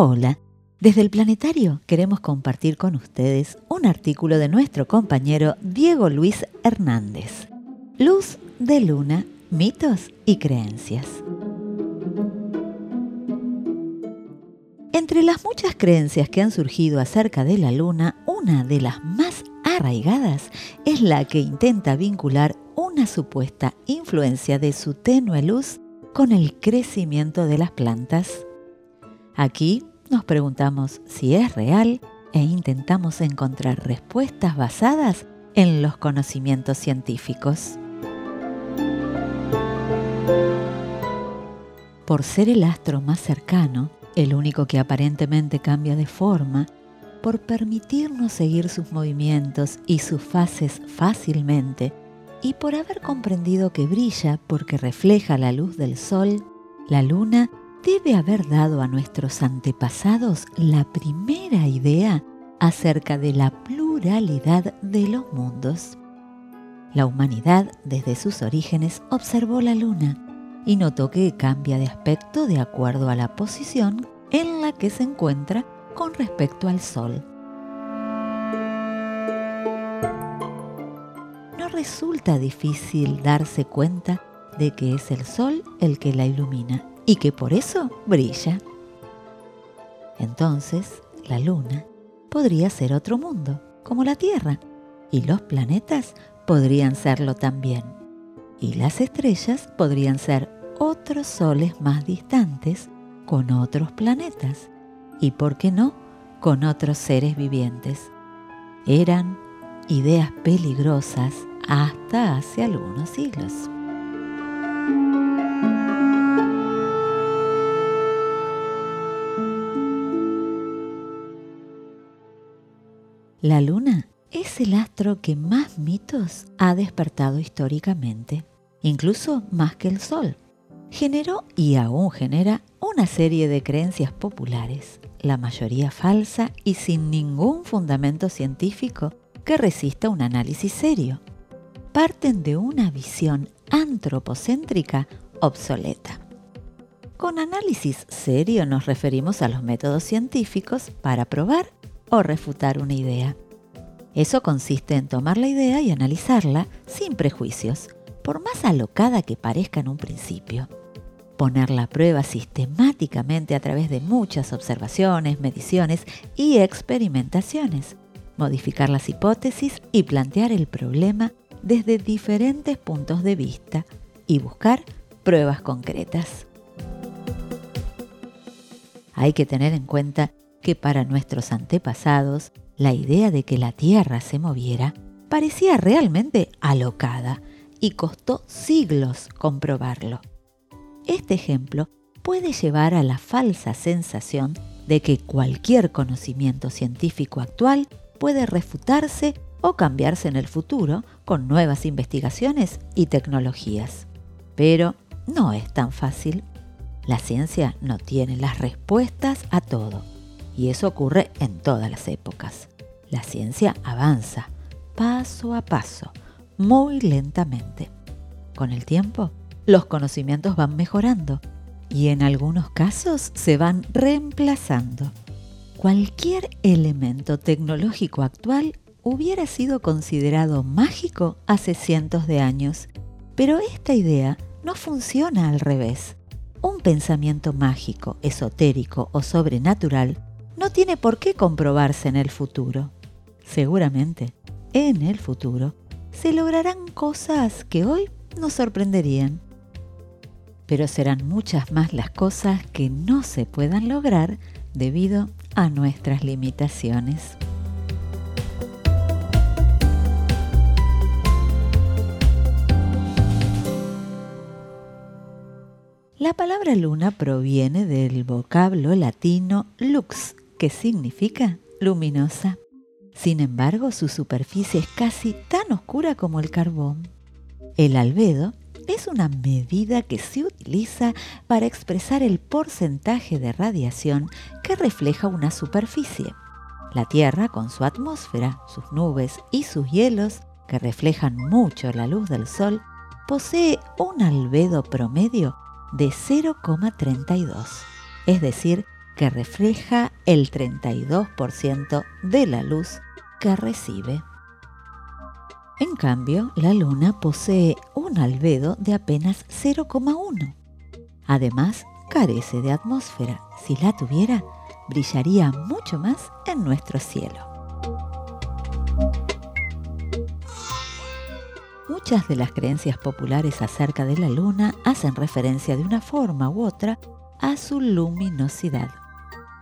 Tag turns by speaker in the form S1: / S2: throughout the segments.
S1: Hola, desde el planetario queremos compartir con ustedes un artículo de nuestro compañero Diego Luis Hernández. Luz de luna, mitos y creencias. Entre las muchas creencias que han surgido acerca de la luna, una de las más arraigadas es la que intenta vincular una supuesta influencia de su tenue luz con el crecimiento de las plantas. Aquí nos preguntamos si es real e intentamos encontrar respuestas basadas en los conocimientos científicos. Por ser el astro más cercano, el único que aparentemente cambia de forma, por permitirnos seguir sus movimientos y sus fases fácilmente, y por haber comprendido que brilla porque refleja la luz del sol, la luna debe haber dado a nuestros antepasados la primera idea acerca de la pluralidad de los mundos. La humanidad desde sus orígenes observó la luna y notó que cambia de aspecto de acuerdo a la posición en la que se encuentra con respecto al Sol. No resulta difícil darse cuenta de que es el Sol el que la ilumina y que por eso brilla. Entonces, la luna podría ser otro mundo, como la Tierra, y los planetas podrían serlo también. Y las estrellas podrían ser otros soles más distantes con otros planetas y, por qué no, con otros seres vivientes. Eran ideas peligrosas hasta hace algunos siglos. La luna es el astro que más mitos ha despertado históricamente, incluso más que el Sol. Generó y aún genera una serie de creencias populares, la mayoría falsa y sin ningún fundamento científico que resista un análisis serio. Parten de una visión antropocéntrica obsoleta. Con análisis serio nos referimos a los métodos científicos para probar o refutar una idea. Eso consiste en tomar la idea y analizarla sin prejuicios, por más alocada que parezca en un principio. Ponerla a prueba sistemáticamente a través de muchas observaciones, mediciones y experimentaciones. Modificar las hipótesis y plantear el problema desde diferentes puntos de vista y buscar pruebas concretas. Hay que tener en cuenta que para nuestros antepasados la idea de que la Tierra se moviera parecía realmente alocada y costó siglos comprobarlo. Este ejemplo puede llevar a la falsa sensación de que cualquier conocimiento científico actual puede refutarse o cambiarse en el futuro con nuevas investigaciones y tecnologías. Pero no es tan fácil. La ciencia no tiene las respuestas a todo y eso ocurre en todas las épocas. La ciencia avanza paso a paso, muy lentamente. Con el tiempo, los conocimientos van mejorando y en algunos casos se van reemplazando. Cualquier elemento tecnológico actual hubiera sido considerado mágico hace cientos de años, pero esta idea no funciona al revés. Un pensamiento mágico, esotérico o sobrenatural no tiene por qué comprobarse en el futuro. Seguramente, en el futuro, se lograrán cosas que hoy nos sorprenderían. Pero serán muchas más las cosas que no se puedan lograr debido a nuestras limitaciones. La palabra luna proviene del vocablo latino lux, que significa luminosa. Sin embargo, su superficie es casi tan oscura como el carbón. El albedo es una medida que se utiliza para expresar el porcentaje de radiación que refleja una superficie. La Tierra, con su atmósfera, sus nubes y sus hielos, que reflejan mucho la luz del Sol, posee un albedo promedio de 0,32, es decir, que refleja el 32% de la luz que recibe. En cambio, la Luna posee un albedo de apenas 0,1. Además, carece de atmósfera. Si la tuviera, brillaría mucho más en nuestro cielo. Muchas de las creencias populares acerca de la Luna hacen referencia de una forma u otra a su luminosidad.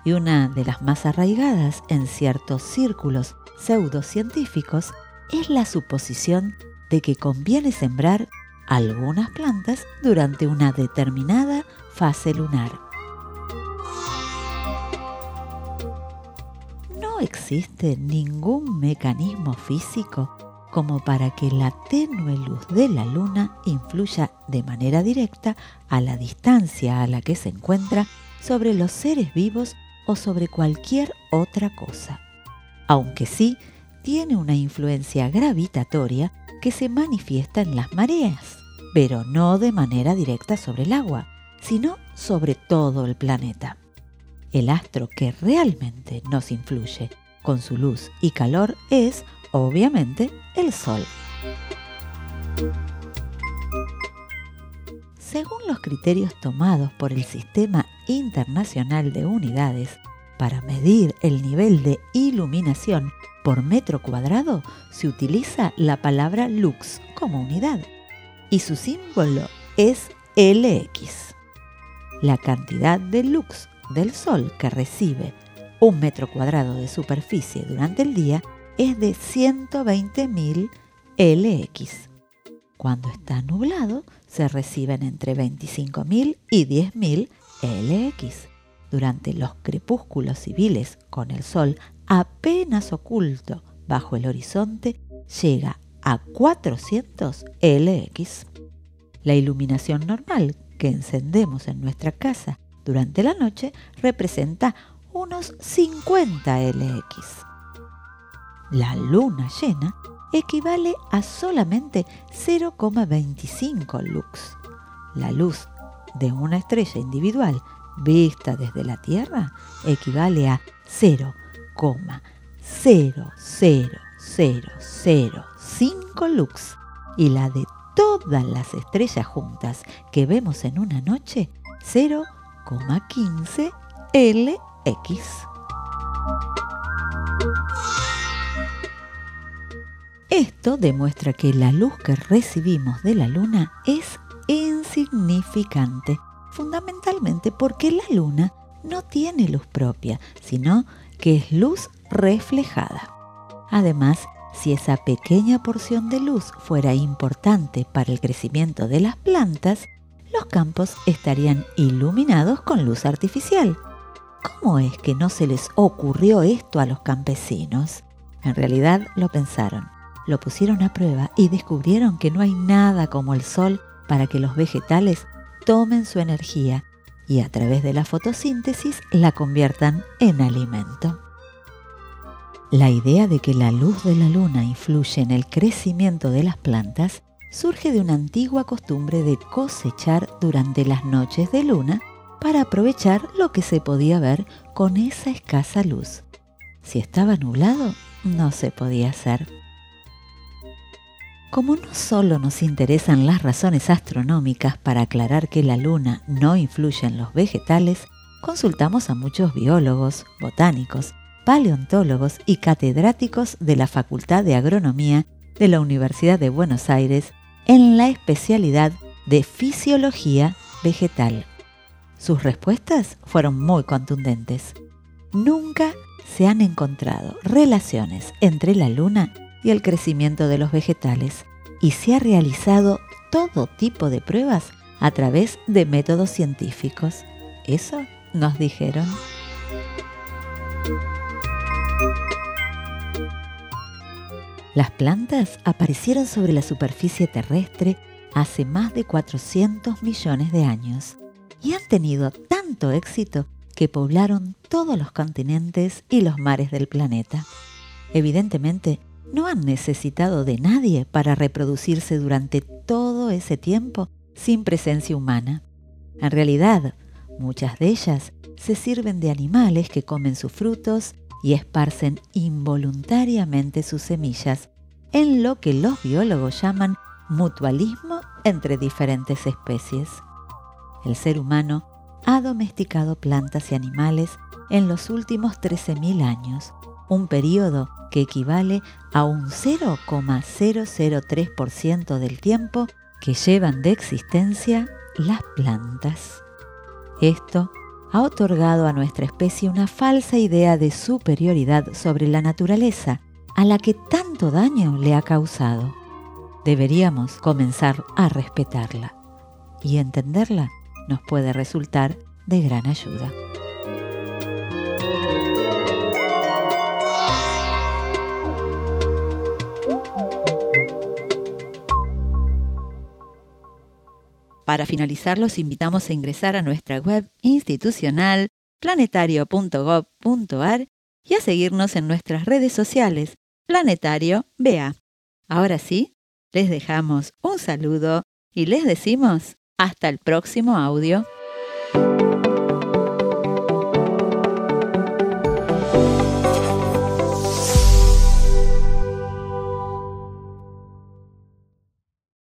S1: Y una de las más arraigadas en ciertos círculos pseudocientíficos es la suposición de que conviene sembrar algunas plantas durante una determinada fase lunar. No existe ningún mecanismo físico como para que la tenue luz de la luna influya de manera directa a la distancia a la que se encuentra sobre los seres vivos o sobre cualquier otra cosa. Aunque sí tiene una influencia gravitatoria que se manifiesta en las mareas, pero no de manera directa sobre el agua, sino sobre todo el planeta. El astro que realmente nos influye con su luz y calor es, obviamente, el Sol. Según los criterios tomados por el Sistema Internacional de Unidades para medir el nivel de iluminación por metro cuadrado se utiliza la palabra lux como unidad y su símbolo es LX. La cantidad de lux del Sol que recibe un metro cuadrado de superficie durante el día es de 120.000 LX. Cuando está nublado se reciben entre 25.000 y 10.000 LX. Durante los crepúsculos civiles con el Sol apenas oculto bajo el horizonte, llega a 400 LX. La iluminación normal que encendemos en nuestra casa durante la noche representa unos 50 LX. La luna llena equivale a solamente 0,25 lux. La luz de una estrella individual vista desde la Tierra equivale a 0,25 0,00005 lux y la de todas las estrellas juntas que vemos en una noche 0,15 LX. Esto demuestra que la luz que recibimos de la luna es fundamentalmente porque la luna no tiene luz propia, sino que es luz reflejada. Además, si esa pequeña porción de luz fuera importante para el crecimiento de las plantas, los campos estarían iluminados con luz artificial. ¿Cómo es que no se les ocurrió esto a los campesinos? En realidad lo pensaron, lo pusieron a prueba y descubrieron que no hay nada como el sol para que los vegetales tomen su energía y a través de la fotosíntesis la conviertan en alimento. La idea de que la luz de la luna influye en el crecimiento de las plantas surge de una antigua costumbre de cosechar durante las noches de luna para aprovechar lo que se podía ver con esa escasa luz. Si estaba nublado, no se podía hacer. Como no solo nos interesan las razones astronómicas para aclarar que la luna no influye en los vegetales, consultamos a muchos biólogos, botánicos, paleontólogos y catedráticos de la Facultad de Agronomía de la Universidad de Buenos Aires en la especialidad de Fisiología Vegetal. Sus respuestas fueron muy contundentes. Nunca se han encontrado relaciones entre la luna y el crecimiento de los vegetales y se ha realizado todo tipo de pruebas a través de métodos científicos. Eso nos dijeron. Las plantas aparecieron sobre la superficie terrestre hace más de 400 millones de años y han tenido tanto éxito que poblaron todos los continentes y los mares del planeta. Evidentemente, no han necesitado de nadie para reproducirse durante todo ese tiempo sin presencia humana. En realidad, muchas de ellas se sirven de animales que comen sus frutos y esparcen involuntariamente sus semillas en lo que los biólogos llaman mutualismo entre diferentes especies. El ser humano ha domesticado plantas y animales en los últimos 13.000 años, un periodo que equivale a un 0,003% del tiempo que llevan de existencia las plantas. Esto ha otorgado a nuestra especie una falsa idea de superioridad sobre la naturaleza, a la que tanto daño le ha causado. Deberíamos comenzar a respetarla y entenderla nos puede resultar de gran ayuda. Para finalizar, los invitamos a ingresar a nuestra web institucional planetario.gov.ar y a seguirnos en nuestras redes sociales Planetario BA. Ahora sí, les dejamos un saludo y les decimos hasta el próximo audio.